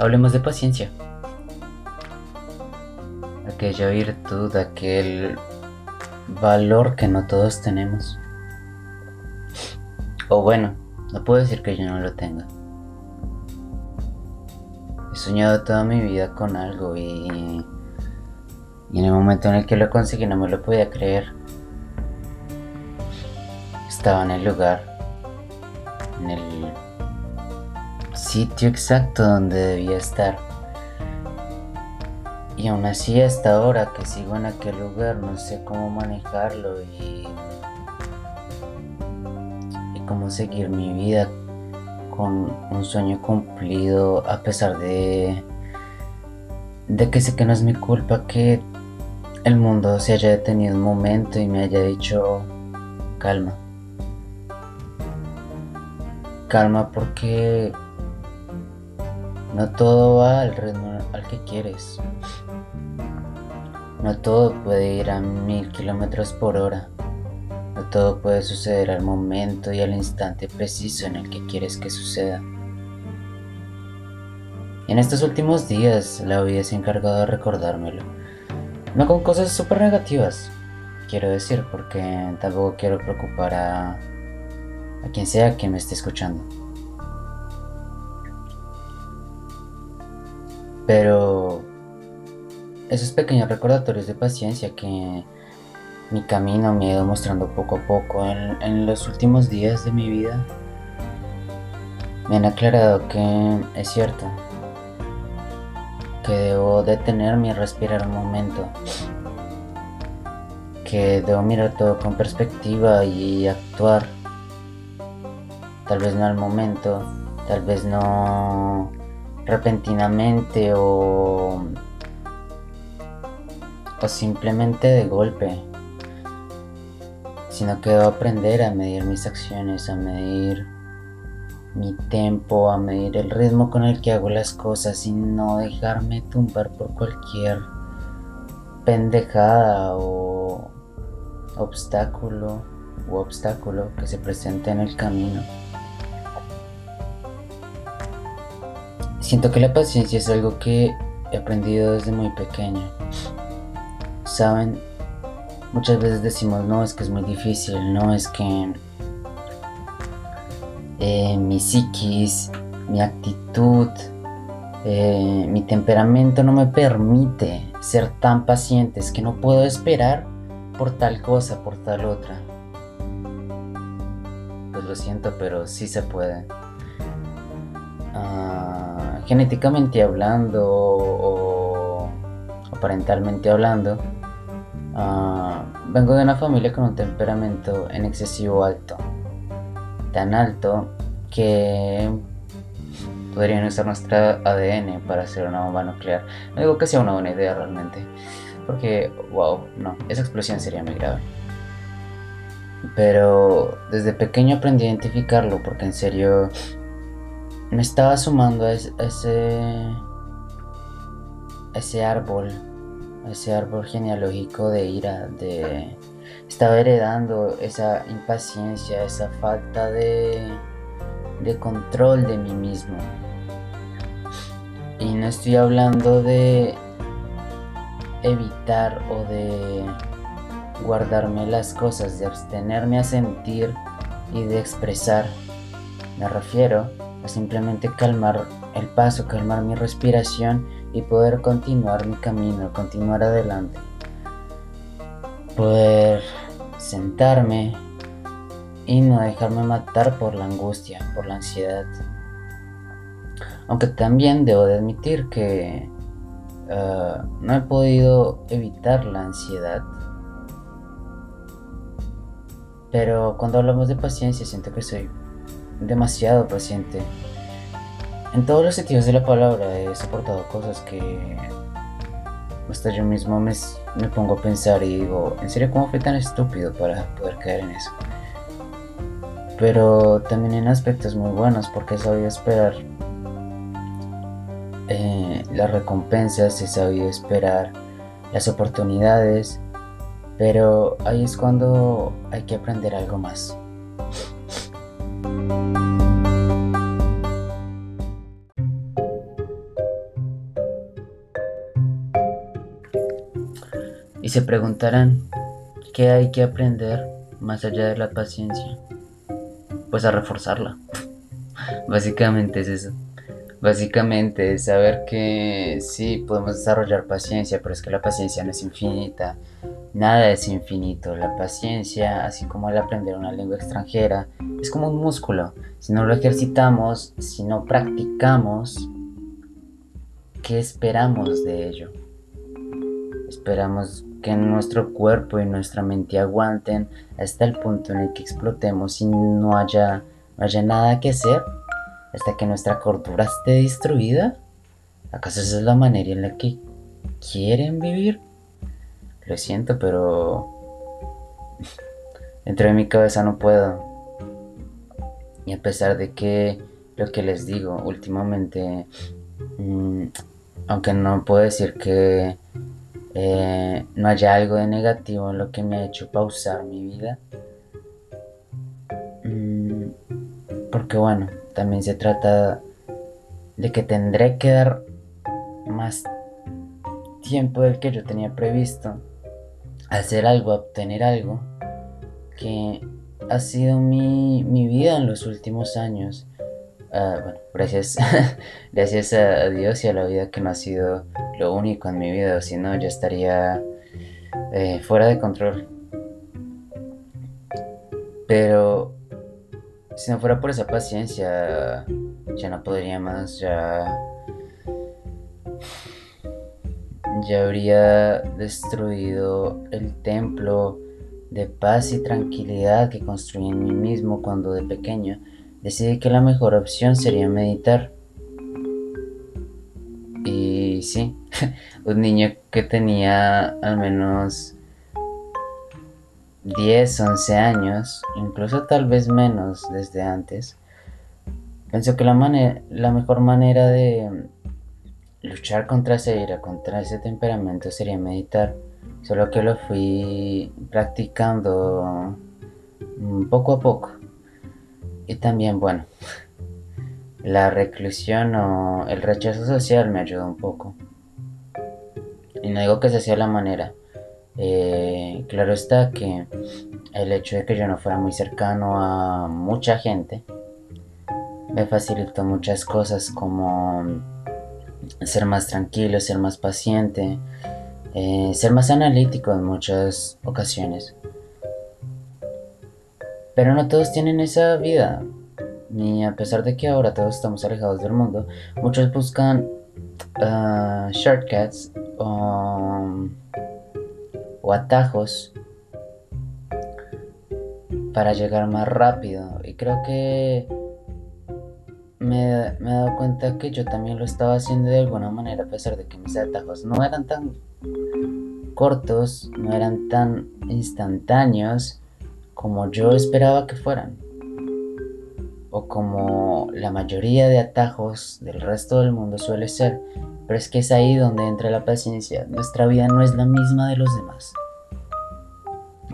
Hablemos de paciencia. Aquella virtud, aquel valor que no todos tenemos. O bueno, no puedo decir que yo no lo tenga. He soñado toda mi vida con algo y, y en el momento en el que lo conseguí no me lo podía creer. Estaba en el lugar, en el sitio exacto donde debía estar. Y aún así hasta ahora que sigo en aquel lugar no sé cómo manejarlo y, y cómo seguir mi vida con un sueño cumplido a pesar de, de que sé que no es mi culpa que el mundo se haya detenido un momento y me haya dicho calma. Calma porque no todo va al ritmo al que quieres. No todo puede ir a mil kilómetros por hora. No todo puede suceder al momento y al instante preciso en el que quieres que suceda. En estos últimos días la vida se ha encargado de recordármelo. No con cosas súper negativas, quiero decir, porque tampoco quiero preocupar a, a quien sea que me esté escuchando. Pero esos pequeños recordatorios de paciencia que mi camino me ha ido mostrando poco a poco en, los últimos días de mi vida me han aclarado que es cierto, que debo detenerme y respirar un momento, que debo mirar todo con perspectiva y actuar. Tal vez no al momento, tal vez no repentinamente o, o simplemente de golpe, sino que debo aprender a medir mis acciones, a medir mi tempo, a medir el ritmo con el que hago las cosas y no dejarme tumbar por cualquier pendejada o obstáculo u obstáculo que se presente en el camino. Siento que la paciencia es algo que he aprendido desde muy pequeño. Saben, muchas veces decimos, no, es que es muy difícil, no, es que eh, mi psiquis, mi actitud, eh, mi temperamento no me permite ser tan paciente, es que no puedo esperar por tal cosa, por tal otra. Pues lo siento, pero sí se puede. Ah, genéticamente hablando o, parentalmente hablando, ah, vengo de una familia con un temperamento en excesivo alto. Tan alto que podrían usar nuestra ADN para hacer una bomba nuclear. No digo que sea una buena idea realmente, porque, wow, no, esa explosión sería muy grave. Pero desde pequeño aprendí a identificarlo porque en serio me estaba sumando a ese, ese árbol, ese árbol genealógico de ira, de estaba heredando esa impaciencia, esa falta de, de control de mí mismo. Y no estoy hablando de evitar o de guardarme las cosas, de abstenerme a sentir y de expresar. Me refiero a simplemente calmar el paso, calmar mi respiración y poder continuar mi camino, continuar adelante. Poder sentarme y no dejarme matar por la angustia, por la ansiedad. Aunque también debo de admitir que eh, no he podido evitar la ansiedad. Pero cuando hablamos de paciencia siento que soy demasiado paciente. En todos los sentidos de la palabra he soportado cosas que hasta yo mismo me, me pongo a pensar y digo, ¿en serio cómo fui tan estúpido para poder caer en eso? Pero también en aspectos muy buenos porque he sabido esperar eh, las recompensas, he sabido esperar las oportunidades, pero ahí es cuando hay que aprender algo más. Y se preguntarán, ¿qué hay que aprender más allá de la paciencia? Pues a reforzarla. Básicamente es eso. Básicamente es saber que sí, podemos desarrollar paciencia, pero es que la paciencia no es infinita. Nada es infinito. La paciencia, así como el aprender una lengua extranjera, es como un músculo. Si no lo ejercitamos, si no practicamos, ¿qué esperamos de ello? Esperamos que nuestro cuerpo y nuestra mente aguanten hasta el punto en el que explotemos y no haya, no haya nada que hacer hasta que nuestra cordura esté destruida? ¿Acaso esa es la manera en la que quieren vivir? Lo siento, pero dentro de mi cabeza no puedo. Y a pesar de que lo que les digo últimamente, mm, aunque no puedo decir que eh, no haya algo de negativo en lo que me ha hecho pausar mi vida, mm, porque bueno, también se trata de que tendré que dar más tiempo del que yo tenía previsto hacer algo, obtener algo que ha sido mi, vida en los últimos años. Ah, bueno, gracias, gracias a Dios y a la vida que no ha sido lo único en mi vida, si no ya estaría eh, fuera de control. Pero si no fuera por esa paciencia, ya no podría más, ya... Ya habría destruido el templo de paz y tranquilidad que construí en mí mismo cuando de pequeño decidí que la mejor opción sería meditar. Y sí, un niño que tenía al menos 10, 11 años, incluso tal vez menos desde antes, pensó que la, la mejor manera de luchar contra esa ira, contra ese temperamento sería meditar, solo que lo fui practicando mm, poco a poco. Y también, bueno, la reclusión o el rechazo social me ayudó un poco. Y no digo que esa sea la manera, eh, claro está que el hecho de que yo no fuera muy cercano a mucha gente me facilitó muchas cosas como ser más tranquilo, ser más paciente, eh, ser más analítico en muchas ocasiones. Pero no todos tienen esa vida. Ni a pesar de que ahora todos estamos alejados del mundo, muchos buscan ah, shortcuts o o atajos para llegar más rápido. Y creo que me, he dado cuenta que yo también lo estaba haciendo de alguna manera, a pesar de que mis atajos no eran tan cortos, no eran tan instantáneos como yo esperaba que fueran. O como la mayoría de atajos del resto del mundo suele ser. Pero es que es ahí donde entra la paciencia. Nuestra vida no es la misma de los demás.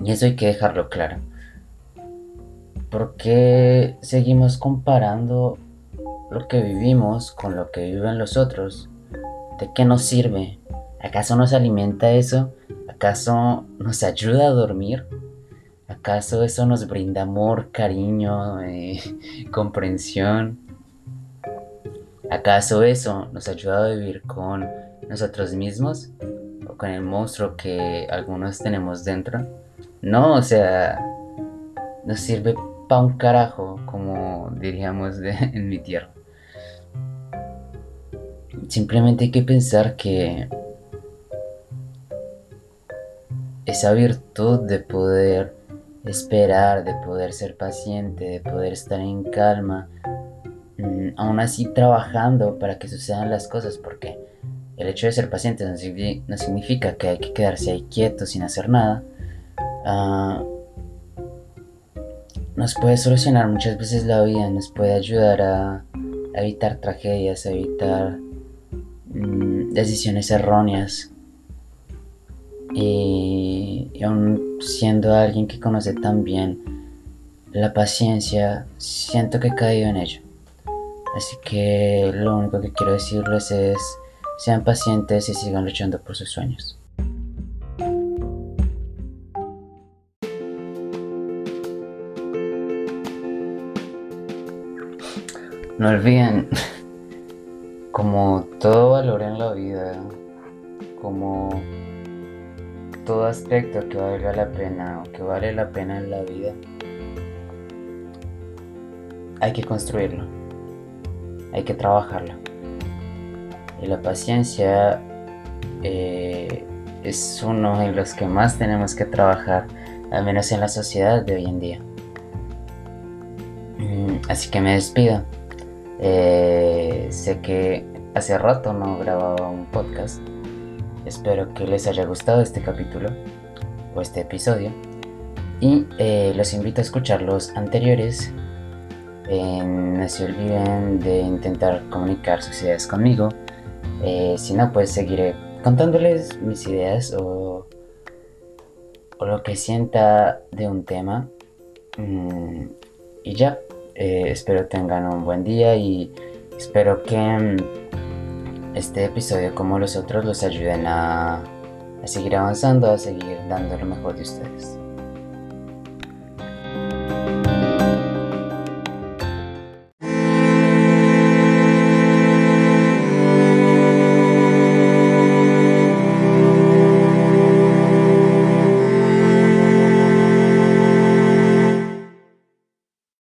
Y eso hay que dejarlo claro. ¿Por qué seguimos comparando lo que vivimos con lo que viven los otros? ¿De qué nos sirve? ¿Acaso nos alimenta eso? ¿Acaso nos ayuda a dormir? ¿Acaso eso nos brinda amor, cariño, eh, comprensión? ¿Acaso eso nos ayuda a vivir con nosotros mismos o con el monstruo que algunos tenemos dentro? No, o sea, nos sirve pa' un carajo, como diríamos en mi tierra. Simplemente hay que pensar que esa virtud de poder esperar, de poder ser paciente, de poder estar en calma, Mm, aún así trabajando para que sucedan las cosas, porque el hecho de ser paciente no, significa que hay que quedarse ahí quieto sin hacer nada. Ah, nos puede solucionar muchas veces la vida, nos puede ayudar a, evitar tragedias, a evitar Mm, decisiones erróneas. Y, y aún siendo alguien que conoce tan bien la paciencia, siento que he caído en ello. Así que lo único que quiero decirles es, sean pacientes y sigan luchando por sus sueños. No olviden como todo valor en la vida, como todo aspecto que valga la pena o que vale la pena en la vida, hay que construirlo, hay que trabajarlo. Y la paciencia eh, es uno de los que más tenemos que trabajar, al menos en la sociedad de hoy en día. Mm, así que me despido. Eh, sé que hace rato no grababa un podcast. Espero que les haya gustado este capítulo o este episodio. Y eh, los invito a escuchar los anteriores. no se olviden de intentar comunicar sus ideas conmigo. Eh, si no, pues seguiré contándoles mis ideas o, o lo que sienta de un tema. Mm, y ya, eh, espero tengan un buen día y espero que mm, este episodio como los otros los ayuden a, a seguir avanzando, a seguir dando lo mejor de ustedes.